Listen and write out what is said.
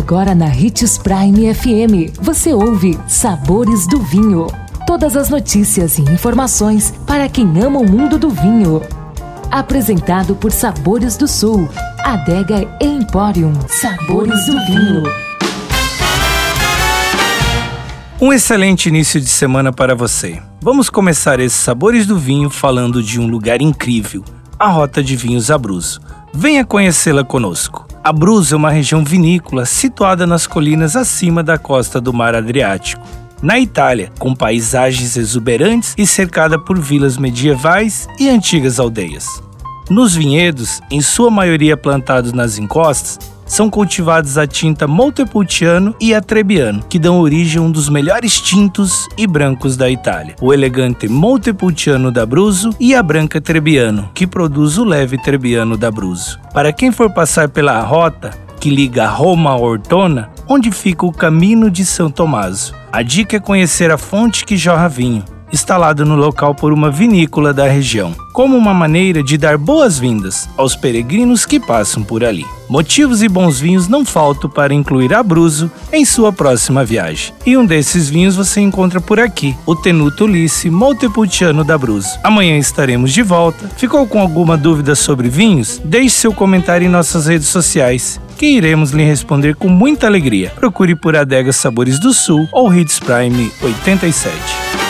Agora na Ritz Prime FM, você ouve Sabores do Vinho. Todas as notícias e informações para quem ama o mundo do vinho. Apresentado por Sabores do Sul, Adega Emporium. Sabores do Vinho. Um excelente início de semana para você. Vamos começar esses Sabores do Vinho falando de um lugar incrível, a Rota de Vinhos Abruzzo. Venha conhecê-la conosco. Abruzzo é uma região vinícola situada nas colinas acima da costa do Mar Adriático. Na Itália, com paisagens exuberantes e cercada por vilas medievais e antigas aldeias. Nos vinhedos, em sua maioria plantados nas encostas, são cultivados a tinta Montepulciano e a Trebbiano, que dão origem a um dos melhores tintos e brancos da Itália, o elegante Montepulciano da Abruzzo e a branca Trebbiano, que produz o leve Trebbiano da Abruzzo. Para quem for passar pela rota que liga Roma a Ortona, onde fica o caminho de São Tommaso, a dica é conhecer a fonte que jorra vinho, instalado no local por uma vinícola da região, como uma maneira de dar boas-vindas aos peregrinos que passam por ali. Motivos e bons vinhos não faltam para incluir Abruzzo em sua próxima viagem. E um desses vinhos você encontra por aqui, o Tenuto Ulisse Montepulciano da Abruzzo. Amanhã estaremos de volta. Ficou com alguma dúvida sobre vinhos? Deixe seu comentário em nossas redes sociais que iremos lhe responder com muita alegria. Procure por Adega Sabores do Sul ou Hits Prime 87.